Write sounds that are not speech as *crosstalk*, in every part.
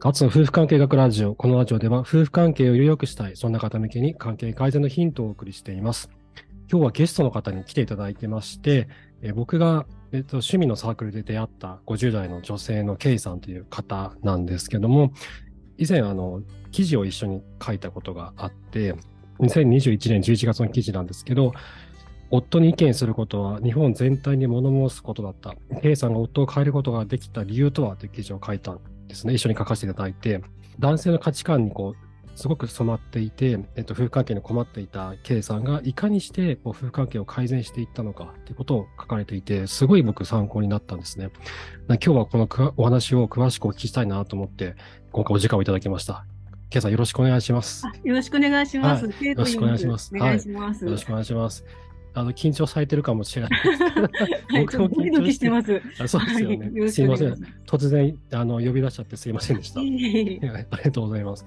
ガツの夫婦関係学ラジオ。このラジオでは夫婦関係をより良くしたい、そんな方向けに関係改善のヒントをお送りしています。今日はゲストの方に来ていただいてまして、え僕が、えっと趣味のサークルで出会った50代の女性の K さんという方なんですけども、以前あの記事を一緒に書いたことがあって、2021年11月の記事なんですけど、夫に意見することは日本全体に物申すことだった。K さんが夫を変えることができた理由とはという記事を書いたんですね。一緒に書かせていただいて、男性の価値観にこう、すごく染まっていて、えっと、夫婦関係に困っていた K さんがいかにしてこう夫婦関係を改善していったのかということを書かれていて、すごい僕参考になったんですね。な今日はこのお話を詳しくお聞きしたいなと思って、今回お時間をいただきました。K さんよろしくお願いします。あよろしくお願いします。はよよろしくお願いしますお願いします。よろしくお願いします。あの、緊張されてるかもしれないですけどはい、ちょっとドキドキしてます。あそうですよね。はいすいません。突然、あの、呼び出しちゃってすいませんでした。ありがとうございます。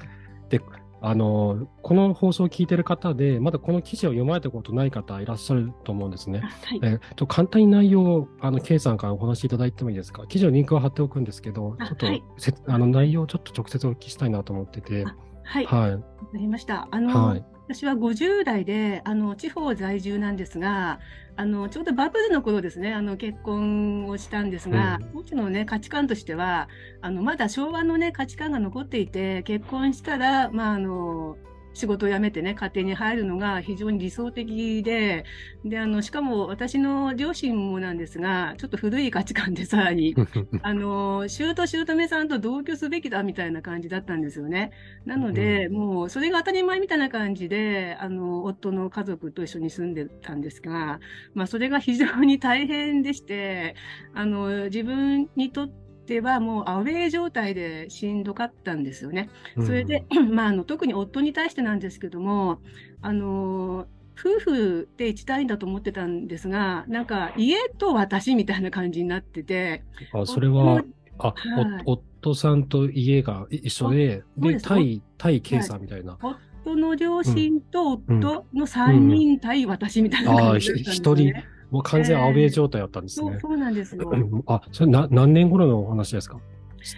で、あの、この放送を聞いてる方で、まだこの記事を読まれたことない方いらっしゃると思うんですね。はいえっと、簡単に内容を、あの、K さんからお話しいただいてもいいですか？記事のリンクを貼っておくんですけど、ちょっと、あはいせあの、内容をちょっと直接お聞きしたいなと思ってて、あはい、わはい。かりました。あの、はい。私は50代で、あの、地方在住なんですが、あの、ちょうどバブルの頃ですね、あの、結婚をしたんですが、うん。当時のね、価値観としては、あの、まだ昭和のね、価値観が残っていて、結婚したら、まあ、あの、仕事を辞めてね、家庭に入るのが非常に理想的で、で、あの、しかも私の両親もなんですが、ちょっと古い価値観でさらに、*laughs* あの、姑姑さんと同居すべきだみたいな感じだったんですよね。なので、もうそれが当たり前みたいな感じで、あの、夫の家族と一緒に住んでたんですが、まあそれが非常に大変でして、あの、自分にとってはもうアウェー状態でしんどかったんですよね。それで、*clears throat* まあ、あの特に夫に対してなんですけども、あの夫婦で一体だと思ってたんですが、なんか家と私みたいな感じになってて、あ、それは、あ、はい。お夫さんと家がい一緒で、で、対、対 K さんみたいな。夫の両親と夫の3人対私みたいな感じだったんですよね。もう完全アウェー状態だったんですね。そうそうなんですよ。あ、それな何年頃のお話ですか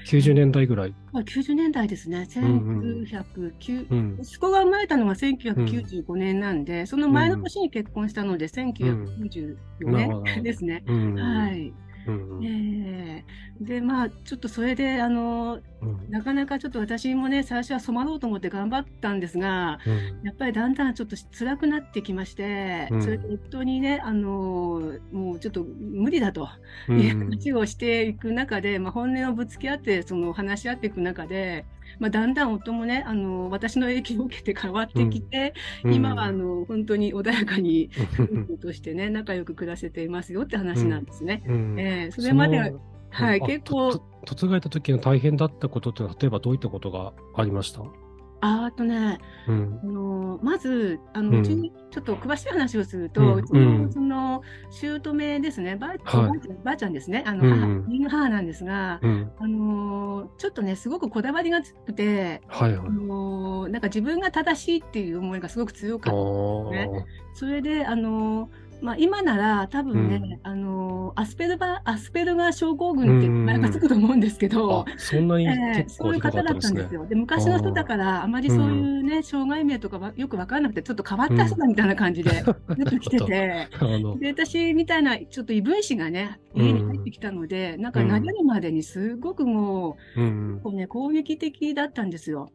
?90 年代ぐらい。まあ90年代ですね。1909、うん。息子が生まれたのが1995年なんで、その前の年に結婚したので、1994なるほど年ですね。うん。はい。うん。ええ。で、まあ、ちょっとそれで、あの、うん。なかなかちょっと私もね、最初は染まろうと思って頑張ったんですが、うん。やっぱりだんだんちょっと辛くなってきまして、うん。それで夫にね、あの、もうちょっと無理だとういうん話をしていく中で、まあ、本音をぶつけ合って、その話し合っていく中で、まあ、だんだん夫もね、あの、私の影響を受けて変わってきて、今はあの、本当に穏やかに *laughs* 夫婦としてね、仲良く暮らせていますよって話なんですね。うん。ええそれまではい、あ結構嫁がれた時の大変だったことって、例えばどういったことがありましたああとね、うんあ。のまず、あの、うんうちょっと詳しい話をすると、うちうんの、その、姑ですね、ばあ,、はいばあちゃんですね、あの、うん母、なんですが、うん。あのちょっとね、すごくこだわりが強くて、あはいはい。のなんか自分が正しいっていう思いがすごく強かあった。ねーそれで、あのまあ、今なら多分ね、うん。あのアスペルバアスペルガー症候群って名前がつくと思うんですけど、あ、そんなにええ結そういう方だったんですよ。で、昔の人だから、あまりそういうね、障害名とかはよくわからなくて、ちょっと変わった人だみたいな感じで出てきてて、*laughs* で、私みたいな、ちょっと異分子がね、家に入ってきたので、なんかうん投げるまでにすごくもうん。う、。こうね、攻撃的だったんですよ。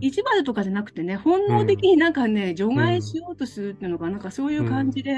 意地悪とかじゃなくてね、本能的になんかね、除外しようとするっていうのが、なんかそういう感じで、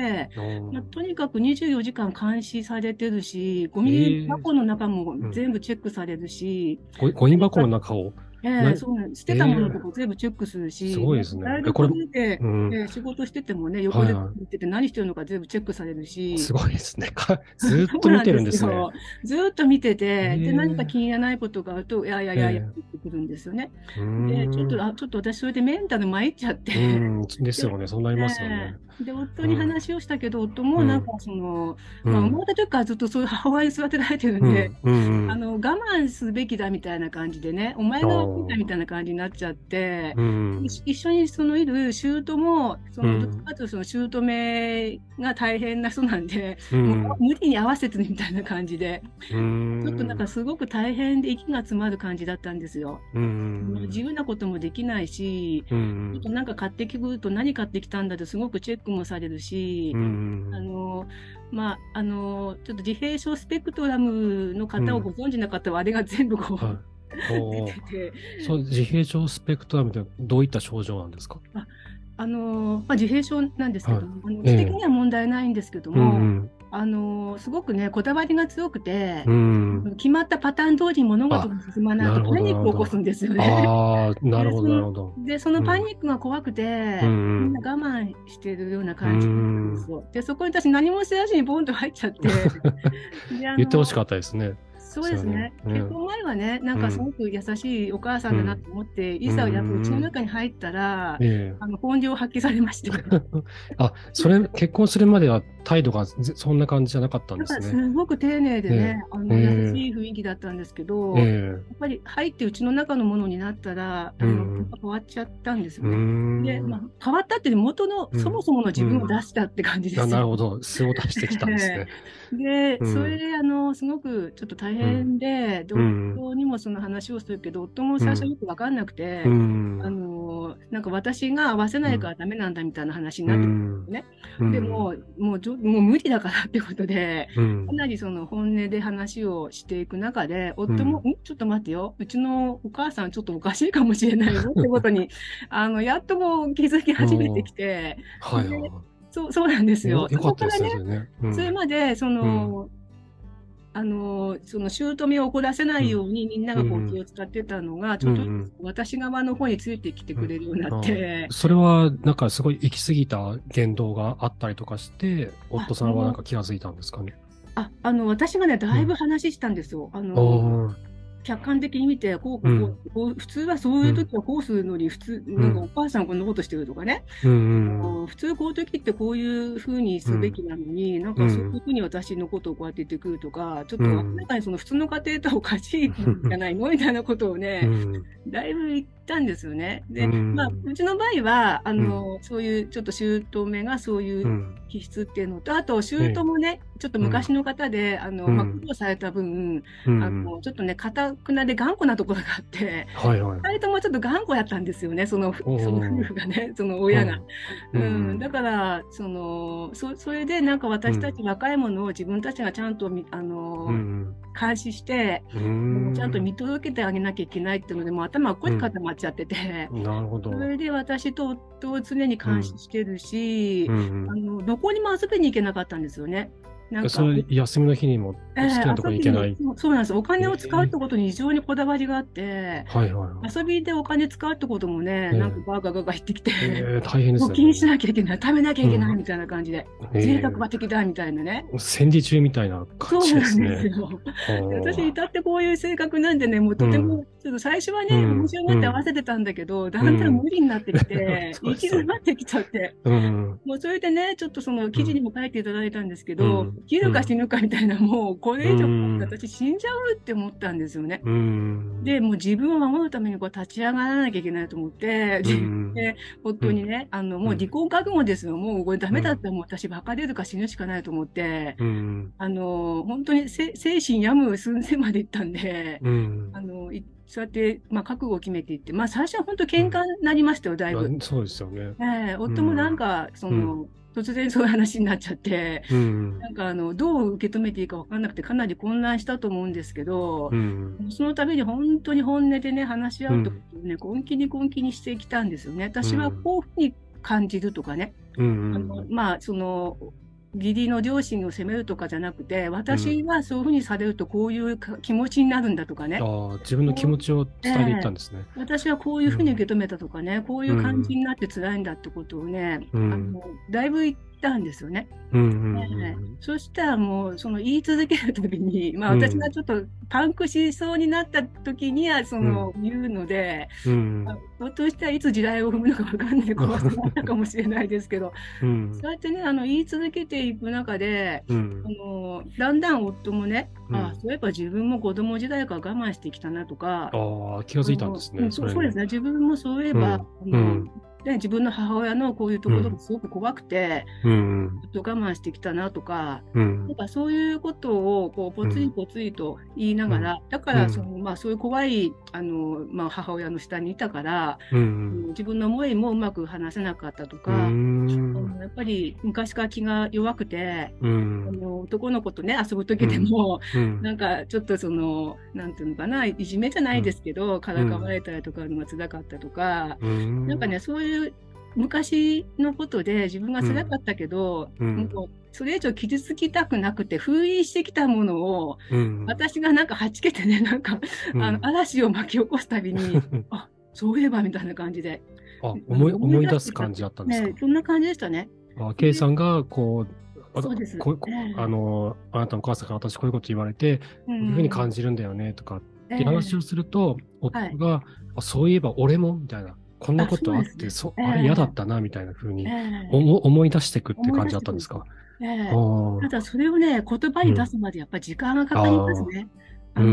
まあ、とにかく24時間監視されてるし、ゴミ箱の中も全部チェックされるし、ごゴミ箱の中を？ええなそうなん。捨てたものとか全部チェックするし、すごいですね台えこれ所で、うん。ええ仕事しててもね、横で見てて何してるのか全部チェックされるし、すごいですね。か *laughs* ずーっと見てるんですね。すよずーっと見てて、へえで、何か気に入らないことがあると、いやいやいやいやええってくるんですよね。うーんで、ちょっと、あ、ちょっと私それでメンタル参っちゃって、うん。ですよね。そうなりますよね。で、夫に話をしたけど、夫もなんかその、うんまあ、生まれた時からずっとそういう母親に育てられてるんで、あの、我慢すべきだみたいな感じでね、お前がみたいな感じになっちゃって、うん。一一緒にそのいる姑も、その、うんどっちかとその姑が大変な人なんで、うんもう無理に合わせてるみたいな感じで、うん。ちょっとなんかすごく大変で息が詰まる感じだったんですよ。うん。自由なこともできないし、うんちょっとなんか買ってくると何買ってきたんだってすごくチェックもされるし、うん。あの、まあ、あの、ちょっと自閉症スペクトラムの方をご存知な方は、あれが全部こう、出てて、そう、自閉症スペクトラムってどういった症状なんですか？あの、まあ、自閉症なんですけども、あのええ知的には問題ないんですけどうも、ん。あの、すごくね、こだわりが強くて、うん。決まったパターン通りに物事が進まないとパニックを起こすんですよね。ああ、なるほど、でそのなるほど。で、そのパニックが怖くて、うんみんな我慢してるような感じなんですよ。で、そこに私何も知らずにボンと入っちゃって。*laughs* 言ってほしかったですね。そうですね。ねうん結婚前はね、なんかすごく優しいお母さんだなと思って、いざやっぱうちの中に入ったら、ええあの本領発揮されまして。*laughs* あ、それ、結婚するまでは態度がぜそんな感じじゃなかったんですね。すごく丁寧でね、あのええ優しい雰囲気だったんですけど、やっえぱり入ってうちの中のものになったら、あのうん変わっちゃったんですえうよね。ん。で、まあ、変わったって元の、うんそもそもの自分を出したって感じですなるほど。素を出してきたんですね。*laughs* で、うんそれで、あの、すごくちょっと大変で、で、うん。夫にもその話をするけど、夫も最初よくわかんなくて、うん。あの、なんか私が合わせないからダメなんだみたいな話にうなってくるん、ね。うん。でも、もうもう無理だからってことで、うん。かなりその本音で話をしていく中で、夫も、ん。ちょっと待ってよ、うちのお母さんちょっとおかしいかもしれないよってことに、*laughs* あの、やっとこう気づき始めてきて。そう、そうなんですよ。よよかったですそこからねそれまで、その、あの、その、姑を怒らせないようにみんながこうんう気を使ってたのが、ちょっとうんうん私側の方についてきてくれるようになって、それは、なんかすごい行き過ぎた言動があったりとかして、夫さんはなんか気がついたんですかね？あ、あの、私がね、だいぶ話したんですよ。ああの、ー客観的に見て、こう、こう、こう普通はそういう時はこうするのに、普通、なんかお母さんこんなことしてるとかね、うん普通こういう時ってこういうふうにすべきなのに、なんかそういうふうに私のことをこうやって言ってくるとか、ちょっとうん。明らかにその普通の家庭とはおかしいん *laughs* じゃないの？みたいなことをね、うん。だいぶ言ったんですよね。で、うん。まあ、うちの場合は、あの、そういうちょっと姑がそういううん。気質っていうのと、あと、姑もね、ちょっと昔の方で、あの、うん。まあ、苦労された分、うん。あの、ちょっとね、堅くなで頑固なところがあって、はいはい。二人ともちょっと頑固やったんですよね、その、その夫婦がね、*laughs* その親が。ううん。んだから、その、そ、それでなんか私たち若いものを自分たちがちゃんとみ、あの、うん監視して、うんちゃんと見届けてあげなきゃいけないっていうので、もう頭がこっち固まっちゃってて、なるほど。それで私と夫を常に監視してるし、うんあの、どこにも遊びに行けなかったんですよね。なんか、それ休みの日にも好えきなところに行けない。遊びにそうなんです。お金を使うってことに非常にこだわりがあって、はいはいはい。遊びでお金使うってこともね、ええなんかガーガーガーガー言ってきて、えー大変ですね。募金しなきゃいけない、食べなきゃいけなうんいみたいな感じで、えー贅沢は的だみたいなね。戦時中みたいな感じそうなんですですね。よ。私、至ってこういう性格なんでね、もうとても、ちょっと最初はね、うん面白がって合わせてたんだけど、だんだん無理になってきて、うん *laughs* 行き詰まってきちゃって、うん。もうそれでね、ちょっとその記事にも書いていただいたんですけど、うん生きるか死ぬかみたいな、もうこれ以上うん私死んじゃうって思ったんですよね。うん。で、もう自分を守るためにこう立ち上がらなきゃいけないと思って、自分で夫にね、あの、もう離婚覚悟ですよ。もうこれダメだったらもう私バカ出るか死ぬしかないと思って、うん。あの、本当にせ精神病む寸前まで行ったんで、うん。あの、いそうやって、まあ、覚悟を決めていって、まあ、最初は本当喧嘩になりましたよ、だいぶ。あそうですよね。ええ夫もなんか、その、突然そういう話になっちゃって、うん。なんかあの、どう受け止めていいか分かんなくて、かなり混乱したと思うんですけど、うん。その度に本当に本音でね、話し合うってことをね、根気に根気にしてきたんですよね。私はこういうふうに感じるとかね、うん。あのまあ、その、義理の両親を責めるとかじゃなくて、私はそういうふうにされるとこういうか気持ちになるんだとかね、ああ、自分の気持ちを伝えていったんですね。私はこういうふうに受け止めたとかね、こういう感じになって辛いんだってことをね、うん。あのだいぶたんですよね。そしたらもうその言い続けるたびに、*laughs* まあ、私がちょっとパンクしそうになった時にはその言うので、うんあひょっとしたらいつ時代を踏むのか分かんない怖さがあったかもしれないですけど、*laughs* うん。そうやってねあの言い続けていく中でうん。あのだんだん夫もね、うん。あそういえば自分も子供時代から我慢してきたなとか、ああ、気がついたんですね。そうですね。自分もそういえば、うんあのうんね、自分の母親のこういうところがすごく怖くて、うんずっと我慢してきたなとか、うん。なんかそういうことをこうぽつりぽつりと言いながら、だからその、まあ、そういう怖いあの、まあ、母親の下にいたから、うん自分の思いもうまく話せなかったとか、うあん。のやっぱり昔から気が弱くて、うあんの男の子とね遊ぶ時でも、うん。なんかちょっとそのなんていうのかないじめじゃないですけど、からかわれたりとかのが辛かったとか、うん。なんかねそういう昔のことで自分が辛かったけど、うん。もうそれ以上傷つきたくなくて封印してきたものをうん。私がなんかはちけてね *laughs* なんか、うん。あの嵐を巻き起こすたびにあそういえばみたいな感じで、あ思い思い出す感じだったんですか？ね、そんな感じでしたね。あ、K さんが、こう、あの、あなたのお母さんから私こういうこと言われて、こういうふうに感じるんだよね、とかって話をすると、夫はいそういえば俺も、みたいな、こんなことあって、あそね。あれ嫌だったな、みたいなふうにええ。思思い出していくって感じだったんですか？ええ。ただそれをね言葉に出すまでやっぱり時間がかかりますね。あうの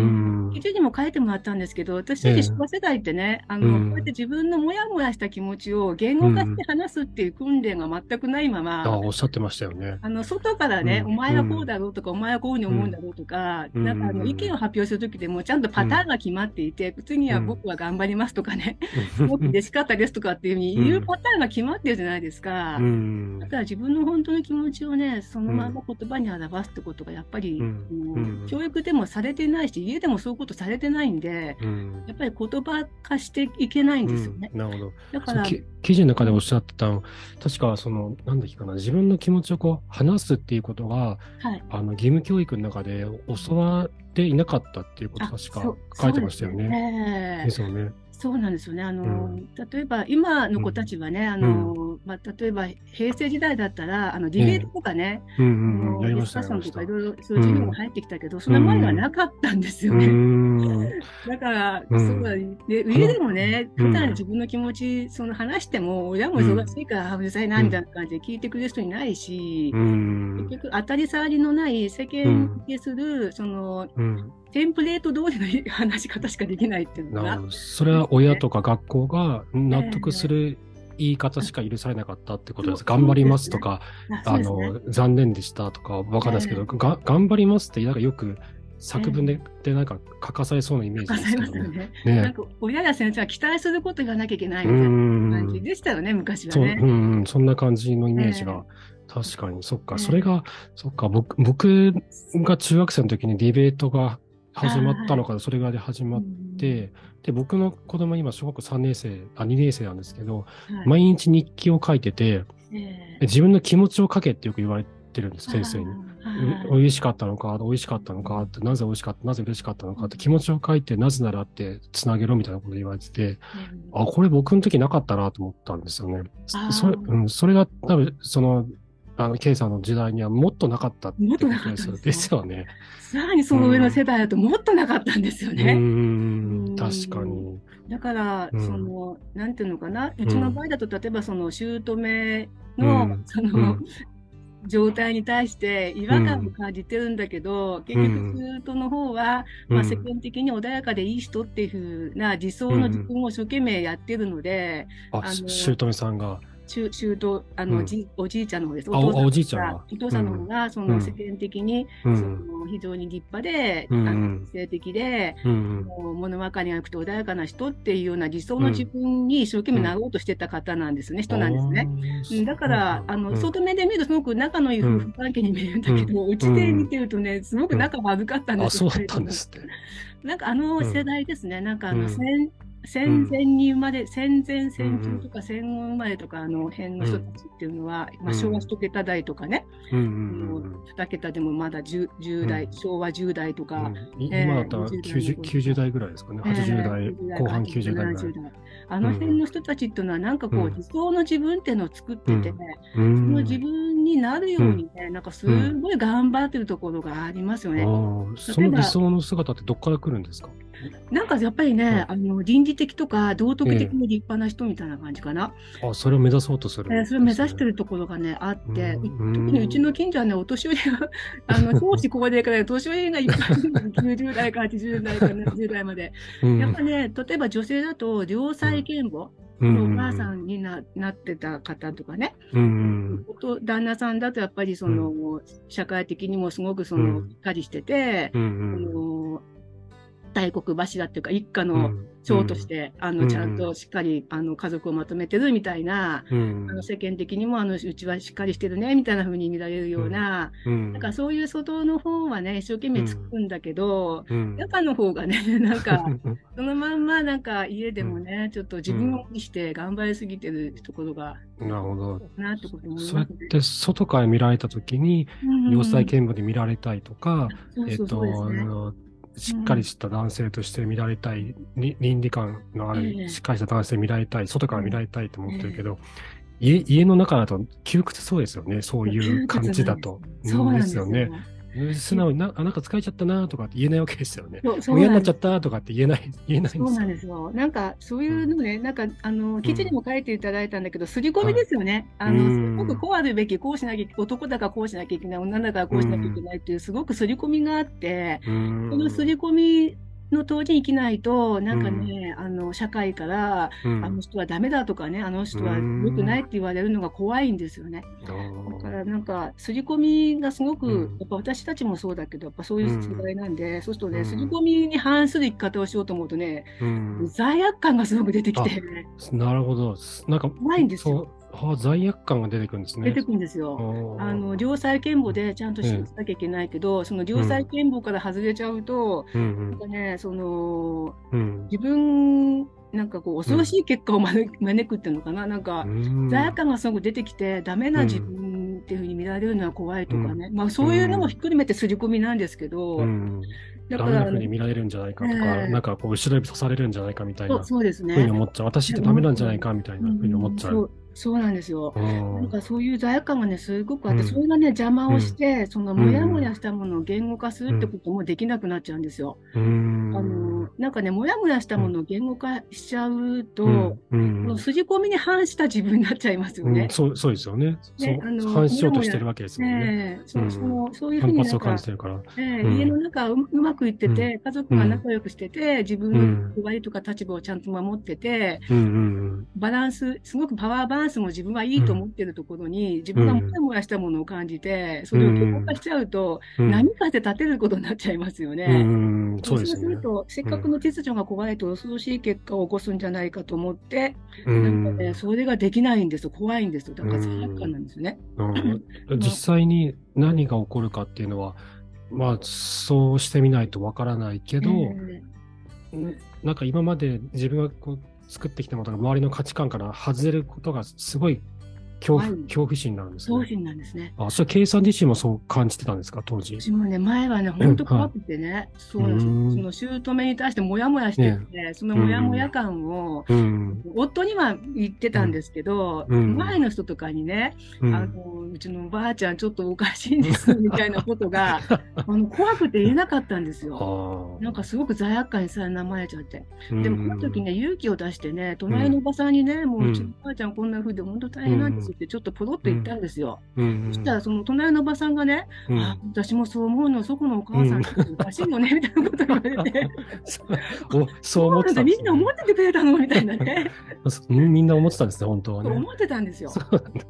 ん。記事にも書いてもらったんですけど、私たち昭和世代ってね、あの、うん。こうやって自分のモヤモヤした気持ちを言語化して話すっていう訓練が全くないまま、あおっしゃってましたよね。あの外からね、うん。お前はこうだろうとか、お前はこういうふうに思うんだろうとか、うん。なんかあのうん意見を発表するときでもちゃんとパターンが決まっていて、次は僕は頑張りますとかね、僕嬉しかったですとかっていうふうに言うパターンが決まってるじゃないですか。うん。だから自分の本当の気持ちをね、そのまま言葉に表すってことがやっぱり、うん。もううん。教育でもされてないし、家でもそういうことされてないんで、うんやっぱり言葉化していけないんですよね。うんなるほど。だから、記事の中でおっしゃってたの、確かその、なんだっけかな、自分の気持ちをこう話すっていうことが、はい。あの義務教育の中で教わっていなかったっていうことあ確か書いてましたよ。ねですよね。そうなんですよね。あの、うん例えば今の子たちはね、あの、まあ、例えば平成時代だったら、あの、ディベートとかね、ディスカッ。とかいろいろそういう授業が入ってきたけど、その前はなかったんですようね。ん。だから、うんそうだ、で、家でもね、うん普段自分の気持ち、その話しても、親も忙しいから、あうるさいな、みたいな感じで聞いてくれる人いないしう、ん。結局当たり障りのない世間受けする、その、うん。テンプレート通りの話し方しかできないっていうのが。それは親とか学校が納得する言い方しか許されなかったってことです。頑張りますとか、*laughs* ああの、残念でしたとかわかんないですけど、が頑張りますってなんかよく作文で,、でなんか書かされそうなイメージですけどね。なんねか親や先生は期待すること言わなきゃいけないうみーたいな感じん。でしたよね、昔はそう、うね。んうん、そんな感じのイメージが。確かに、そっか、それが、そっか、僕、僕が中学生の時にディベートが始まったのか、それぐらい。で始まって、で、僕の子供今小学校3年生、あ、2年生なんですけど、毎日日記を書いてて、ええ。自分の気持ちを書けってよく言われてるんです、先生に。美味しかったのか、美味しかったのかって、なぜ美味しかった、なぜ嬉しかったのかって気持ちを書いて、なぜならってつなげろみたいなこと言われてて、あ、これ僕の時なかったなと思ったんですよね。それ、うん、それが多分、その、あの、ケイさんの時代にはもっとなかったってこともっとなかったですよ。ですよね。さらにその上の世代だともっとなかったんですようね。ん、確かに。だから、うん。その、なんていうのかな、ん。うちの場合だと、例えばその、姑うのん、そのうん、状態に対して違和感を感じてるんだけど、結局、姑の方は、まあ、世間的に穏やかでいい人っていうふうな理想の自分を一生懸命やってるので、あ、あのし姑さんが。しゅ姑あの、うん。じおじいちゃんの方です。あお父さおじいちゃんが。がお父さんの方が、そうん。の世間的に、うそん。の非常に立派で、うんあの性的で、うん。もう物分かりが良くて穏やかな人っていうような理想の自分に一生懸命なろうとしてた方なんですね、人なんですね。うん。だから、あの、外目で見るとすごく仲のいい夫婦関係に見えるんだけど、うちで見てるとね、すごく仲悪かったんあ、ですよ。そうだったんですって。なんかあの世代ですね、なんかあの、うん。戦戦前に生まれ、戦前、戦中とか戦後生まれとか、あの辺の人たちっていうのは、まあ、昭和一桁台とかね、うん。うあん。うん。の二桁でもまだ 10, 10代、うん。昭和10代とか、今だったら20 90, 90代。ぐらいですかね。80代、えー後半90代ぐらい。70代あの辺の人たちっていうのは、なんかこう、うん。理想の自分っていうのを作ってて、うそん。の自分になるようにね、なんかすごい頑張ってるところがありますよね。その理想の姿ってどっから来るんですか？*laughs* なんかやっぱりね、あの倫理的とか道徳的に立派な人みたいな感じかな。えー、あそれを目指そうとする、ね、えー、それを目指してるところがね、あって、特にうちの近所はね、お年寄りが、*laughs* あの、少子高齢から年寄りがいっぱいいる90代から80代から *laughs* 70代まで。やっぱね、例えば女性だと、良妻賢母。のお母さんにな,、なってた方とかね、うん、旦那さんだとやっぱりその、うん、社会的にもすごくその、しっかりしてて、うん、大黒柱っていうか一家の長として、うん、あのちゃんとしっかり、あの家族をまとめてるみたいな、うん、あの世間的にもあのうちはしっかりしてるねみたいな風に見られるような、うん、なんかそういう外の方はね一生懸命つくんだけど、中の方がね *laughs* なんかそのまんまなんか家でもね、ちょっと自分を意して頑張りすぎてるところが、なるほど。なってことね、そうやって外から見られた時に、要塞見舞で見られたいとか、えっと、しっかりした男性として見られたい、うん、倫理観のある、しっかりした男性見られたい、外から見られたいと思ってるけど、家家の中だと窮屈そうですよね、そういう感じだと。そうですよね。素直にな、あ、なんか疲れちゃったなとかって言えないわけですよね。親になっちゃったとかって言えない、言えないんですよ。そうなんですよ。なんか、そういうのね、うん、なんか、あの、記事にも書いていただいたんだけど、刷り込みですよね。あの、すごくこうあるべき、こうしなきゃ、男だからこうしなきゃいけない、女だからこうしなきゃいけないっていう、すごく刷り込みがあって、その刷り込みの当時に生きないと、なんかね、うん、あの、社会から、うん、あの人はダメだとかね、あの人は良くないって言われるのが怖いんですよね。だからなんか、刷り込みがすごく、やっぱ私たちもそうだけど、やっぱそういう世代なんで、そうするとね、刷り込みに反する生き方をしようと思うとね、罪悪感がすごく出てきて、なるほど。なんか、怖いんですよ。はあ、罪悪感が出てくるんですね。出てくるんですよ。あの、良妻賢母でちゃんとしなきゃいけないけど、その良妻賢母から外れちゃうと、うん、なんかね、その、うん、自分、なんかこう、恐ろしい結果を招くっていうのかな、なんか、罪悪感がすごく出てきて、ダメな自分っていうふうに見られるのは怖いとかね、まあそういうのもひっくるめて刷り込みなんですけど、だから。ダメなふうに見られるんじゃないかとか、えー、なんかこう、後ろ指さされるんじゃないかみたいな。そうですね。ふうに思っちゃう。私ってダメなんじゃないかみたいなふうに思っちゃう。そうなんですよ。なんかそういう罪悪感がね、すごくあって、それがね、邪魔をして、そのもやもやしたものを言語化するってこともできなくなっちゃうんですよ。あの、なんかね、もやもやしたものを言語化しちゃうと、う筋込みに反した自分になっちゃいますよね。そうそうですよね。ねあの反しようとしてるわけですもんね。そうそうそういうふうになんか、家の中うまくいってて、家族が仲良くしてて、自分の役割とか立場をちゃんと守ってて、バランス、すごくパワーバランスンスも自分はいいと思ってるところに、自分がもやもやしたものを感じて、それを言語化しちゃうと、波風立てることになっちゃいますよね。そうすると、せっかくの秩序が壊れて恐ろしい結果を起こすんじゃないかと思って、なんかね、それができないんですよ。怖いんですよ。だから罪悪感なんですね。実際に何が起こるかっていうのは、まあ、そうしてみないとわからないけど、えー、なんか今まで自分がこう作ってきたものが周りの価値観から外れることがすごい恐怖、はい、恐怖心なんですね。恐怖心なんですね。あ、それ計算自身もそう感じてたんですか、当時？私もね、前はね、本当怖くてね、はい、そその姑に対してもやもやしてて、ね、そのもやもや感を、うん、夫には言ってたんですけど、うん、前の人とかにね、うん、あの、うちのおばあちゃんちょっとおかしいんです、みたいなことが、*laughs* あの、怖くて言えなかったんですよ。*laughs* なんかすごく罪悪感にさらまれちゃって。でも、この時ね、勇気を出してね、隣のおばさんにね、もううちのおばあちゃんこんな風で本当大変なんですってちょっとポロッと言ったんですよ。うん、そしたらその隣のおばさんがね、うん、あ私もそう思うの、そこのお母さん、おかしいよね、みたいなこと言われて。おそう思ってたみんな思っててくれたの？みたいなね。みんな思ってたんですね、本当はね。思ってたんですよ。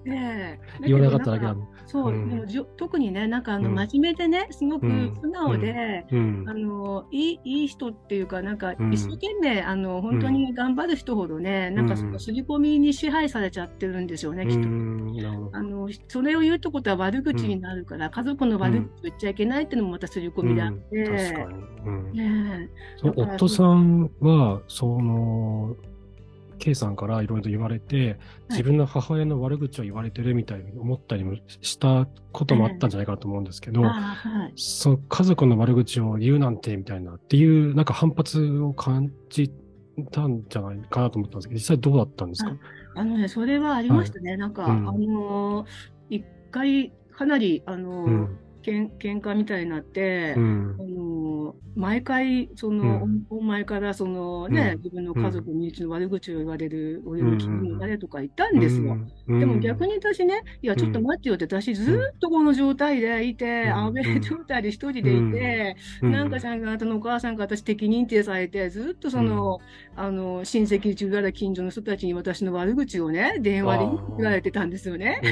ね言わなかっただけなの。そう、でもじ特にね、なんかあの、真面目でね、すごく素直で、あの、いい、いい人っていうか、なんか、一生懸命、あの、本当に頑張る人ほどね、なんかその刷り込みに支配されちゃってるんですよね、きっと。あのそれを言うってことは悪口になるから、うん、家族の悪口言っちゃいけないっていうのもまた刷り込みであって、夫さんはその K さんからいろいろと言われて、自分の母親の悪口を言われてるみたいに思ったりもしたこともあったんじゃないかと思うんですけど、はい、その家族の悪口を言うなんてみたいなっていうなんか反発を感じたんじゃないかなと思ったんですけど、実際どうだったんですか？あのね、それはありましたね。はい、なんか、うん、あのー、回かなり、あの、うん。けん喧嘩みたいになって、うん。あ。の毎回、その、おお前から、そのね、うん。自分の家族、身内の悪口を言われる、俺の君の誰とか言ったんですよ。うん。でも逆に私ね、いや、ちょっと待ってよって、私ずーっとこの状態でいて、うん。安倍状態で一人でいて、うん、なんかさんがあなたのお母さんが私敵認定されて、ずっとその、あの、親戚中から近所の人たちに私の悪口をね、電話で言われてたんですよね。う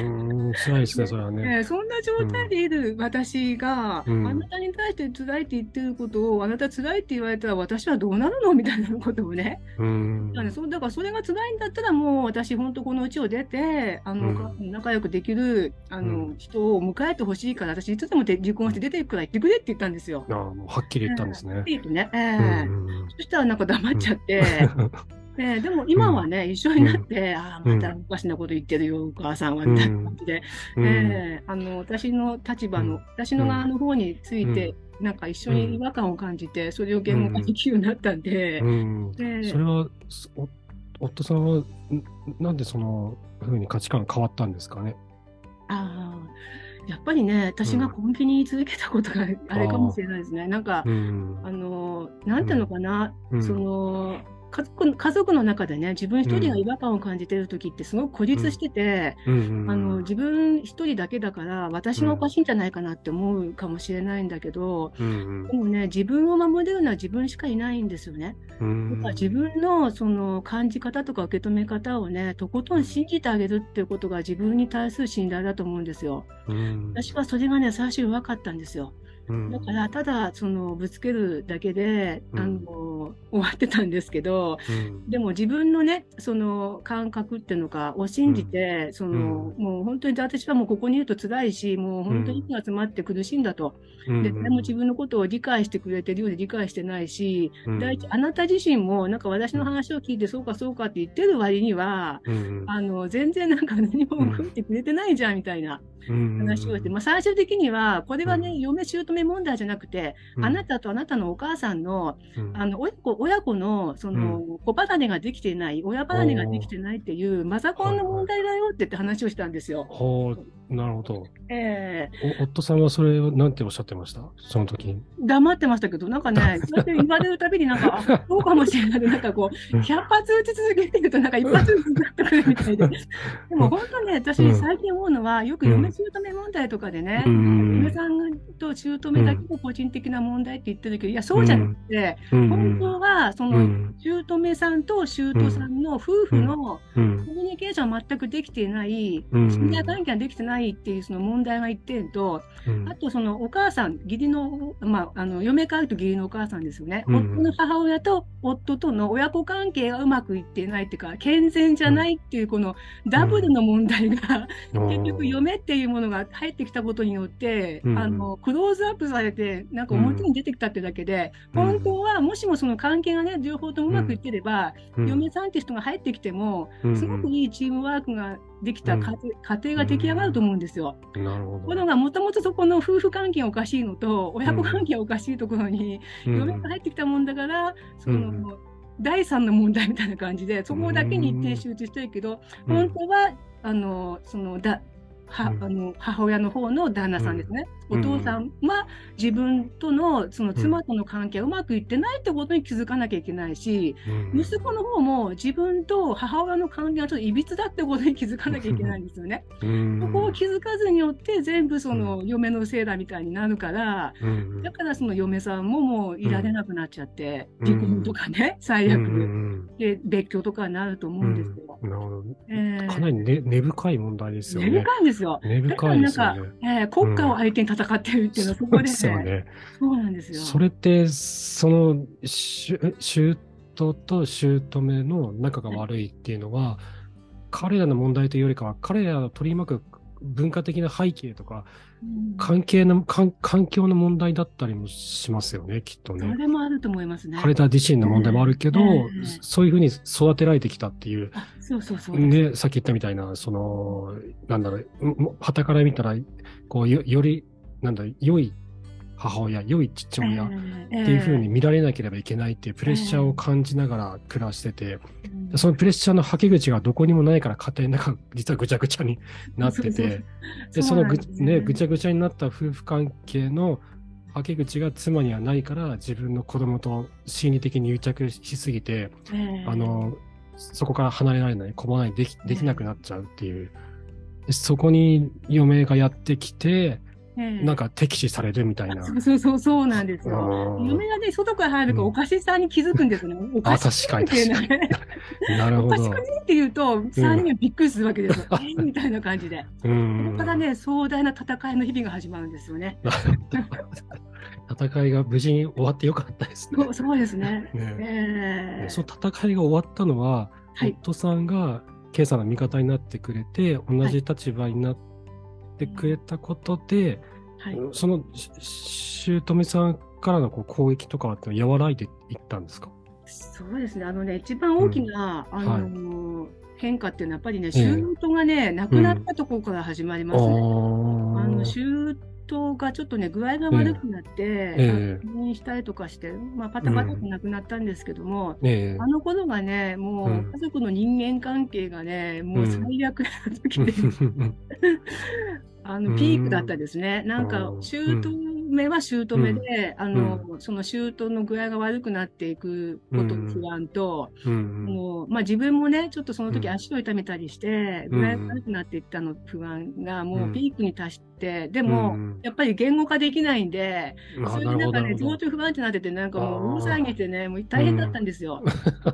ん、辛いですね、それはね。*laughs* えーそんな状態でいる私が、うんあなたに対して辛いって言ってることを、あなた辛いって言われたら私はどうなるの？みたいなことをね。うん。なんでそうだからそれが辛いんだったらもう私本当この家を出て、あの、うん仲良くできる、あの、う人を迎えてほしいから、私いつでもで離婚して出ていくから言ってくれって言ったんですよ。ああもうはっきり言ったんですねえうえんそしたらなんか黙っちゃって、ええでも今はね、一緒になって、ああ、またおかしなこと言ってるよ、お母さんは、みたいな感じで、うん。ええあの、私の立場の、うん。私の側の方について、なんか一緒に違和感を感じて、それを言語化できるようになったんで、うん。ええそれは、夫さんは、んなんでそのふうに価値観変わったんですかね？ああ、やっぱりね、私が根気に続けたことがあれかもしれないですね。なんか、うん。あの、なんていうのかな、うん。その、家族家族の中でね、自分一人が違和感を感じてる時ってすごく孤立してて、うんあの、自分一人だけだから、私がおかしいんじゃないかなって思うかもしれないんだけど、うんでもね、自分を守れるのは自分しかいないんですよね。うんだから自分のその感じ方とか受け止め方をね、とことん信じてあげるっていうことが自分に対する信頼だと思うんですよ。うん私はそれがね、最初弱かったんですよ。うん。だから、ただ、その、ぶつけるだけで、うん。あの、終わってたんですけど、うん。でも自分のね、その感覚っていうのかを信じて、その、もう本当に私はもうここにいると辛いし、もう本当に息が詰まって苦しいんだと。うん。で、誰も自分のことを理解してくれてるようで理解してないし、うん。第一、あなた自身もなんか私の話を聞いて、そうかそうかって言ってる割には、うんあの、全然なんか何も *laughs* 動いてくれてないじゃんみたいなうん。話をして、まあ最終的には、これはね、うん。嫁姑問題じゃなくて、うん。あなたとあなたのお母さんの、うん。あの、親子、親子の、その、子離れができてない、親離れができてないっていう、マザコンの問題だよって言って話をしたんですよ。なるほど。えお夫さんはそれをなんておっしゃってました？その時。黙ってましたけど、なんかね、*laughs* そうやって言われるたびになんか、あそうかもしれない。なんかこう、100発撃ち続けてると、なんか一発撃ちになってくるみたいで。*laughs* でも本当ね、私、うん。最近思うのは、よく嫁姑問題とかでね、うん。嫁さんと姑だけの個人的な問題って言ってるけど、いや、そうじゃなくて、うん。本当は、その、うん。姑さんと姑さん。の夫婦のうん。コミュニケーションが全くできていない、うん。信頼関係ができてないっていうその問題が一点と、うん。あとそのお母さん、義理の、まあ、あの嫁からと義理のお母さんですよね、うん夫の母親と夫との親子関係がうまくいっていないっていうか、健全じゃないっていう、このダブルの問題が、結局、嫁っていうものが入ってきたことによって、うん。あのクローズアップされて、なんか表に出てきたってだけで、うん。本当はもしもその関係がね、両方ともうまくいってれば、うん。嫁さんって人が入ってきても、うん。すごくいいチームワークができたうん家庭,、が出来上がると思うんですよ。なるほど。ところが、もともとそこの夫婦関係がおかしいのと、親子関係がおかしいところに、うん嫁が入ってきたもんだから、その、うん第三の問題みたいな感じで、そこだけに一点集中してるけど、うん本当は、あの、その、だ、は、うんあの、母親の方の旦那さんですね。うんお父さんは自分との、その妻との関係がうまくいってないってことに気づかなきゃいけないし、うん息子の方も自分と母親の関係がちょっといびつだってことに気づかなきゃいけないんですよね。うんそこを気づかずによって全部その嫁のせいだみたいになるから、うんだからその嫁さんももういられなくなっちゃって、うん離婚とかね、最悪で別居とかになると思うんですよ。うんなるほど。えーかなり根根深い問題ですよ根ね。深いんですよ。根深いなんかですよね。、えー国家を相手に戦ってるっていうのはそこでですよね。そうなんですよ。それって、その、しゅ姑と姑の仲が悪いっていうのは、彼らの問題というよりかは、彼らの取り巻く文化的な背景とか、うん関係の、環環境の問題だったりもしますよね、きっとそね。れもあると思いますね。彼ら自身の問題もあるけど、ええそういうふうに育てられてきたっていう、あそうそうそう。ね、さっき言ったみたいな、その、なんだろう、はたから見たら、こう、よより、なんだ良い母親、良い父親っええていう風に見られなければいけないっていうプレッシャーを感じながら暮らしてて、でそのプレッシャーのはけ口がどこにもないから家庭の中実はぐちゃぐちゃになってて、でそのぐ,、ね、ぐちゃぐちゃになった夫婦関係のはけ口が妻にはないから自分の子供と心理的に癒着しすぎて、あのそこから離れられない、こぼないできできなくなっちゃうっていう。でそこに嫁がやってきて、なんか敵視されるみたいな。そうそうそうそうなんですよ。うん嫁がね、外から入るとおかしさに気づくんですね。おかしいあ確かにっていうねなるほどおかしく。ねって言うと、3人がびっくりするわけですよ。えーみたいな感じで。うそんこからね、壮大な戦いの日々が始まるんですよね。戦いが無事に終わってよかったですねそ。うそうですね。ねえーその戦いが終わったのは、はい夫さんが K さんの味方になってくれて、同じ立場になってくれたことで、はい。そのし姑さんからのこう攻撃とかは和らいでいったんですか？そうですね。あのね、一番大きな、うん。あの変化っていうのはやっぱりね、シュートがね、なくなったところから始まりますね。あのシュートがちょっとね、具合が悪くなって、入院したりとかして、まあ、パタパタとなくなったんですけども、ええ。あの頃がね、もううん。家族の人間関係がね、もう最悪な時で、*laughs* *laughs* あうんのピークだったですね。なんかう、ん姑は姑で、あの、その姑の具合が悪くなっていくことの不安と、うん。もうまあ、自分もね、ちょっとその時うん。足を痛めたりして、うん。具合が悪くなっていったの不安がもうん。うピークに達して、でも、うんやっぱり言語化できないんで、あそれでなんかね、なるほど。情緒不安定になってて、なんかもう大騒ぎしてね、もう大変だったんですよ。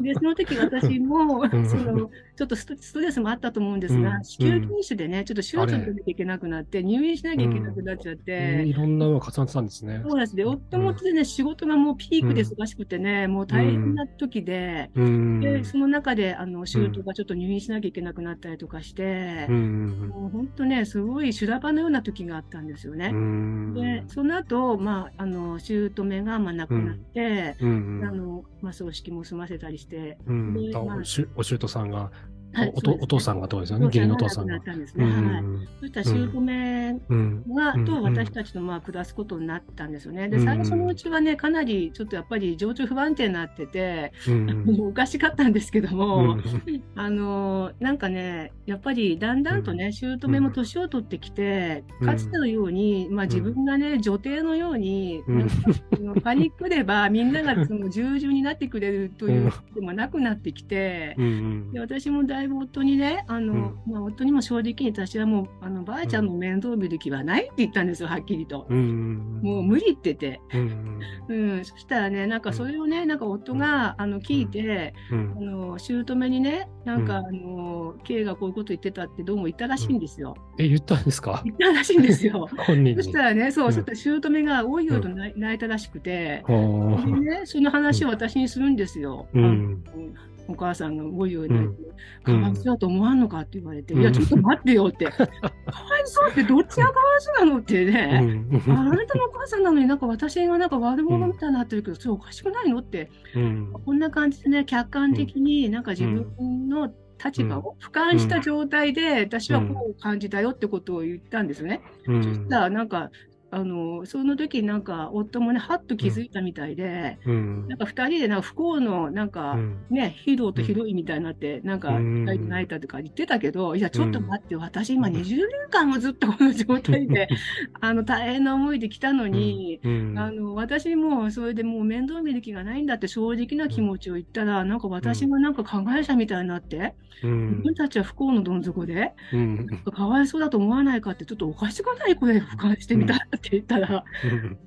で、その時私も、*laughs* うん。その、ちょっとストストレスもあったと思うんですが、うん。子宮筋腫でね、ちょっと手術を受けなきゃいけなくなって、入院しなきゃいけなくなっちゃって、いろんなのが重なってたんですね。そうなんです。で、夫もでね、仕事がもうピークで忙しくてね、もう大変な時で、うん。で、その中で、あの、仕事がちょっと入院しなきゃいけなくなったりとかして、うん。もう本当ね、すごい修羅場のような時があったんですよね。うん。で、その後、まあ、あの、姑が、まあ、亡くなって、うん。あの、まあ、葬式も済ませたりして、うん。でまああおしさんが、はいおおお父さんがどうですよね、義理のお父さんが。亡く。なったんですうしたら姑うん。が、うんと私たちのまあ暮らすことになったんですよね。で、うん最初のうちはね、かなりちょっとやっぱり情緒不安定になってて、*laughs* おかしかったんですけどうも、んあのーなんかね、やっぱりだんだんとね、姑も年を取ってきて、うん。かつてのように、まあ自分がね、女帝のように、パニックればみんながその従順になってくれるというでもなくなってきて、うんで私もだいぶ夫にね、あの、まあ、夫にも正直に私はもう、あの、ばあちゃんの面倒を見る気はないって言ったんですよ、はっきりと。うんもう無理って言って。うんうん、そしたらね、なんかそれをね、なんか夫が、あの、聞いて、うん。あの、姑にね、なんか、うん。あの、K がこういうこと言ってたってどうも言ったらしいんですよ。え、言ったんですか？言ったらしいんですよ。*laughs* 本人に。そし。たらね、そうう、ん。そしたら姑がおいおいと泣いたらしくて、おでね、その話を私にするんですよ。うんお母さんがおいおい泣いて、うん。かわいそうだと思わんのかって言われて、うん。いや、ちょっと待ってよって、*laughs* かわいそうってどっちがかわいそうなのってうね、ん。ああなたのお母さんなのになんか私がなんか悪者みたいになってるけど、それおかしくないのって、うん。こんな感じでね、客観的になんか自分の立場を俯瞰した状態で、私はこう感じたよってことを言ったんですよね。うん。そしたらなんか、あの、その時なんか夫もね、はっと気づいたみたいで、うん。なんか二人でなんか不幸のなんか、うん。ね、ヒーローとヒロインみたいになって、なんか、うん。二人で泣いたとか言ってたけど、いや、ちょっと待って、私今20年間もずっとこの状態で、*laughs* あの、大変な思いで来たのに、うん。あの、私もそれでもう面倒見る気がないんだって正直な気持ちを言ったら、なんか私がなんか加害者みたいになって、うん。自分たちは不幸のどん底で、うん。かわいそうだと思わないかって、ちょっとおかしくないこれ俯瞰してみたらって言ったら、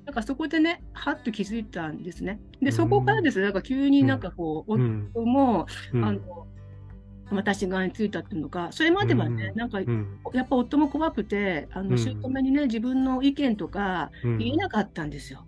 なんかそこでね、はっと気づいたんですね。で、そこからですね、なんか急になんかこう、うん。夫も、うん。あの、私側についたっていうのか、それまではね、うん。なんか、うん。やっぱ夫も怖くて、あの、うん。姑にね、自分の意見とかうん。言えなかったんですよ。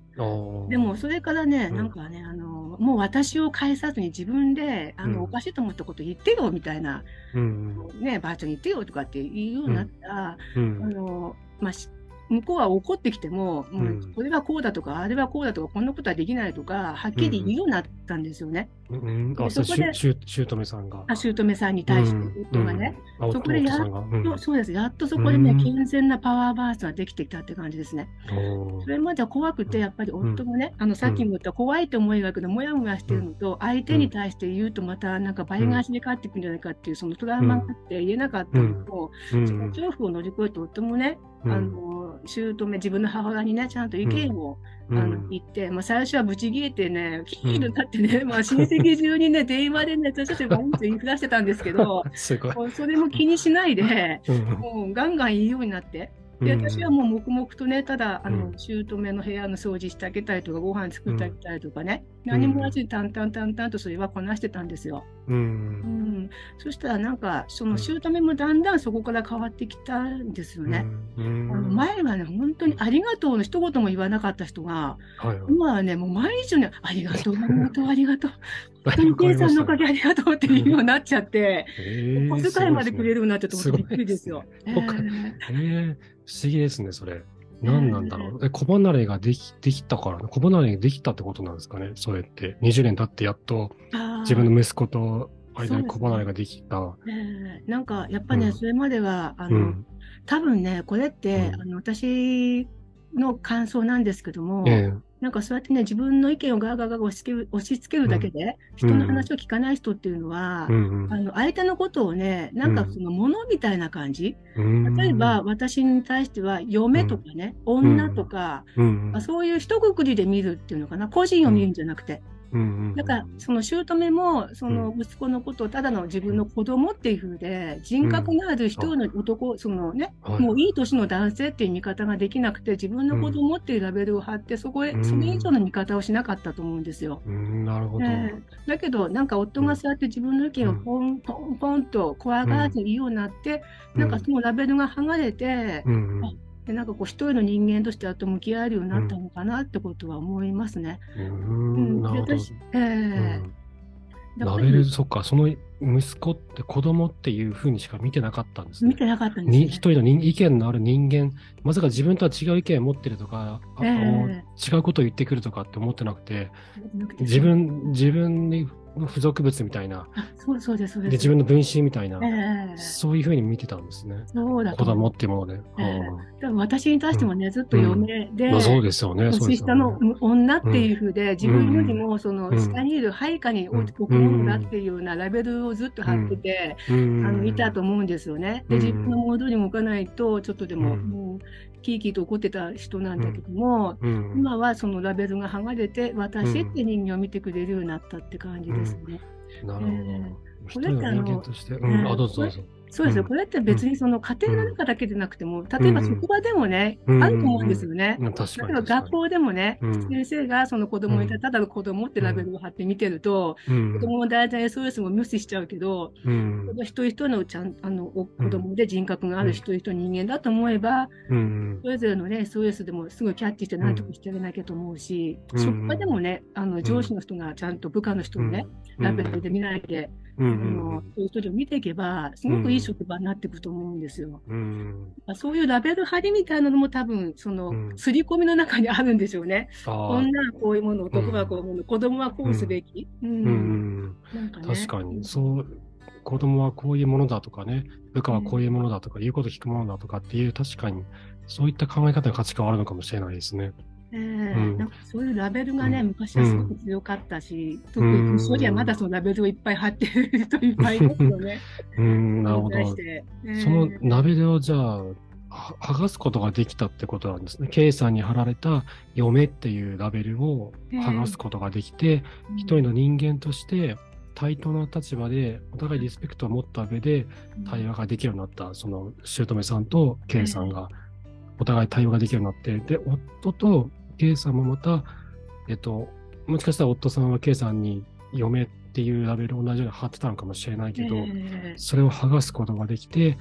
でも、それからね、うん。なんかね、あの、もう私を返さずに自分で、あうん。の、おかしいと思ったこと言ってよ、みたいな、うん。ね、ばあちゃんに言ってよとかって言うようになったら、うあんの、まあ、し向こうは怒ってきても、もううんこれはこうだとか、あれはこうだとか、こんなことはできないとか、はっきり言うようになったんですよね。うん、あ、そでそこで姑さんが。あ姑さんに対して、夫がね。うん。あ、そこでや夫さんが。うんそうです。やっとそこでね、うん健全なパワーバランスができてきたって感じですね。それまでは怖くて、うんやっぱり夫もね、あの、さっきも言った怖いって思いがけど、もやもやしてるのと、相手に対して言うとまたなんか倍返しで返ってくるんじゃないかっていう、そのトラウマがあって言えなかったのと、うんその恐怖を乗り越えて夫もね、うんあの、姑、自分の母親にね、ちゃんと意見を、うん。あの言って、まあ、最初はブチ切れてね、ヒールになってね、まあ、*laughs* 親戚中にね、電話でね、ちバンと言いふらしてたんですけど、それも気にしないで、うん。もうガンガン言うようになって、で、私はもう黙々とね、ただ、あの、うん。姑の部屋の掃除してあげたりとか、ご飯作ってあげたりとかね、ん何もなしに淡々淡々とそれはこなしてたんですよ。うん。ううんん。そしたらなんか、その姑もだんだんそこから変わってきたんですよね。うん。あの前はね、本当にありがとうの一言も言わなかった人が、はいはい。今はね、もう毎日ね、ありがとう、ありがとう、ありがとう。本当にさんのおかげありがとうっていうようになっちゃって、えーお小遣いまでくれるようになっちゃって、びっくりですよ。すねえーええ不思議ですね、それ。何なんだろう？え、子離れができ、できたから、子離れができたってことなんですかね、それって。20年経ってやっと自分の息子と間に子離れができた。えーなんか、やっぱね、うん。それまでは、あの、うん。多分ね、これって、うん。あの、私の感想なんですけども、えなんかそうやってね、自分の意見をガーガーガー押し付ける押し付けるだけで、人の話を聞かない人っていうのは、えうん。あの、相手のことをね、なんかそのものみたいな感じ、うん。例えば、私に対しては、嫁とかね、女とか、うん、まあそういう一括りで見るっていうのかな、個人を見るんじゃなくて。うん。だから、その姑も、その息子のことをただの自分の子供っていう風で、人格のある一人の男、そのね、はい。もういい年の男性っていう見方ができなくて、自分の子供っていうラベルを貼って、そこへ、うん。それ以上の見方をしなかったと思うんですよ。うん、なるほど。ええ。だけど、なんか夫がそうやって自分の意見をポンポンポンと怖がらずに言うようになって、なんかそのラベルが剥がれて、うん、あでなんかこう一人の人間としてあと向き合えるようになったのかなってことは思いますね。うん、なるほど。で私ええうんラベル、そっか、その息子って子供っていうふうにしか見てなかったんですね。見てなかったんですにね。一人の人意見のある人間、まさか自分とは違う意見を持ってるとか、あええあの違うことを言ってくるとかって思ってなくて、なくて自分、自分に付属物みたいな、あそうそうです、そうでです。自分の分身みたいな、ええそういうふうに見てたんですね。そうだ子供っていうもので。え私に対してもね、ずっと嫁で、あまあそうですよね。年下の女っていうふうで、自分よりもそのうん。下にいる配下にうん。置くものだっていうようなラベルをずっと貼ってて、うん。あのいたと思うんですよね。で、うん。自分のモードに動かないと、ちょっとでも、キーキーと怒ってた人なんだけども、うん。今はそのラベルが剥がれて、私って人間を見てくれるようになったって感じですね。なるほど。え一人の人間として、うん、ええあ、どうぞどうぞ。そうですよ。うん。これって別にその家庭の中だけでなくても、例えば職場でもね、うん。あると思うんですよね。例えば学校でもね、うん。先生がその子供にうん。ただの子供ってラベルを貼って見てると、うん。子供も大体 SOS も無視しちゃうけど、うん。一人一人のちゃんあのお子供で人格がある一人一人人間だと思えば、うん。それぞれのね、SOS でもすぐキャッチして何とかしてあげなきゃと思うし、うん。職場でもね、あの上司の人がちゃんと部下の人をね、ラベルで見ないで、うんあのそういう人を見ていけば、すごくいい職場になっていくと思うんですよ。うんそういうラベル貼りみたいなのも多分、その、うん刷り込みの中にあるんでしょうね。女はこういうもの、男はこういうもの、子供はこうすべき。うん。うんうんなんかね。確かに、そう、子供はこういうものだとかね、部下はこういうものだとか、言うこと聞くものだとかっていう、確かに、そういった考え方の価値観はあるのかもしれないですね。なんかそういうラベルがね、うん。昔はすごく強かったし、特うん。にそりゃまだそのラベルをいっぱい貼ってる人いっぱいいますよね。うん、なるほど。そのラベルをじゃあ、は剥がすことができたってことなんですね。K さんに貼られた嫁っていうラベルを剥がすことができて、一人の人間として対等な立場でお互いリスペクトを持った上で対話ができるようになった、その姑さんと K さんがお互い対話ができるようになって、で、夫と K さんもまた、えっと、もしかしたら夫さんは K さんに嫁っていうラベルを同じように貼ってたのかもしれないけど、ええそれを剥がすことができて、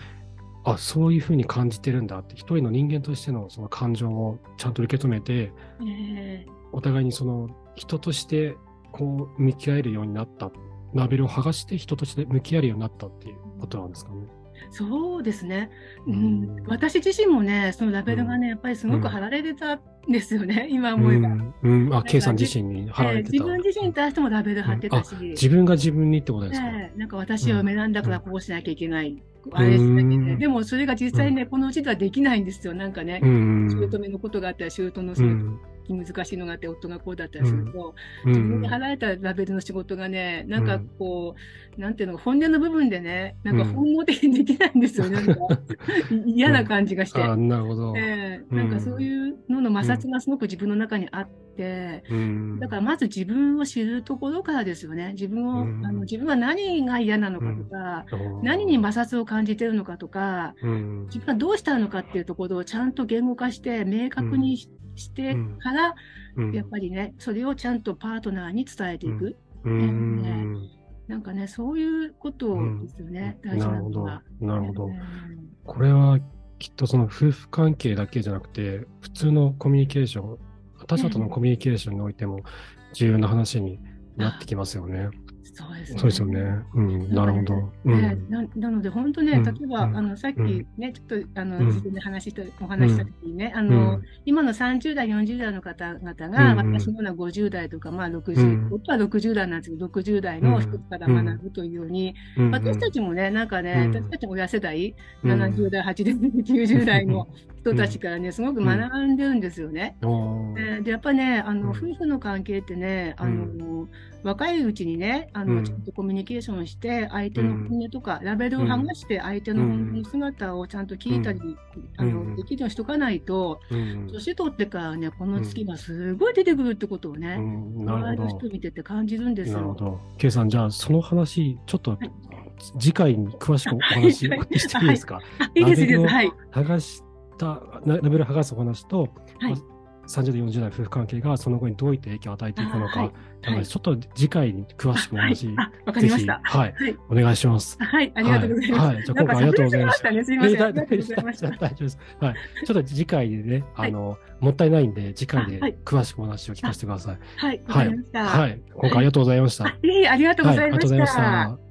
あ、そういうふうに感じてるんだって、一人の人間としてのその感情をちゃんと受け止めて、ええお互いにその人としてこう向き合えるようになった。ラベルを剥がして人として向き合えるようになったっていうことなんですかね。そうですね、ううん。ん、私自身もね、そのラベルがね、やっぱりすごく貼られてたんですよね、今う思えば。ん、うん、あ、か K さん自身に貼られてた。えー自分自身に対してもラベル貼ってたし、自分が自分にってことですか？ええなんか私は選ん。だからこうしなきゃいけない、んあれでもそれが実際ね、このうちではできないんですよ。なんかね、うん、姑のことがあったら姑のうそのん、難しいのがあって、夫がこうだったりすると、うん、自分に貼られたラベルの仕事がね、なんかこう、なんていうの、本音の部分でね、なんか本能的にできないんですよね。なんか *laughs* い嫌な感じがして。あ、なるほど。ええなんかそういうのの摩擦がすごく自分の中にあって、うん、だからまず自分を知るところからですよね。自分を、うん。あの自分は何が嫌なのかとか、何に摩擦を感じてるのかとか、うん、自分はどうしたのかっていうところをちゃんと言語化して明確にし,、てから、うん、やっぱりね、それをちゃんとパートナーに伝えていく。うん、なんかね、そういうことですよね、大事なのは。なるほど。えーこれはきっとその夫婦関係だけじゃなくて、普通のコミュニケーション、他者とのコミュニケーションにおいても重要な話になってきますよね。そうですね。そうですよね。うん、なるほど。ねななので本当ね、うん。例えば、うん。あのさっきうん。ね、ちょっとあの、うん。自分で話したお話した時にね、あうのん、今の30代、40代の方々が、うん私のような50代とか、まあ60、うん。僕は60代なんですけど、60代の人から学ぶというように、うん。私たちもね、なんかね、うん。私たちも親世代、うん。70代、80代、90代の人たちからね、すごく学んでるんですよね。ででやっぱね、あの、うん。夫婦の関係ってね、あの、若いうちにね、あの、うん。ちゃんとコミュニケーションして、相手の本音とか、ラベルを剥がして、相手の本音の姿をちゃんと聞いたり、あうん。の、できるようにしとかないと、うん。年取ってからね、この月がすごい出てくるってことをうね、周りの人。見てて感じるんですよ。なるほど。ケイさん、じゃあその話、ちょっとはい次回に詳しくお話 *laughs* はい。していいですか？あいいです、いいです。はい。剥がした、なラベルを剥がすお話と、はい。まあ30代、40代夫婦関係がその後にどういった影響を与えていくのか、あはいなのでちょっと次回に詳しくお話、あ、わかりました。ぜひはい、はい。お願いします。はい、ありがとうございます。はいはいじゃあ今回ありがとうございましたすぎません。*laughs* 大丈夫です。はい。ちょっと次回でね、あの、もったいないんで、次回で詳しくお話を聞かせてください。はい、わはいかりました。はい。今回ありがとうございました。ありがとうございまはいありがとうございまし。た。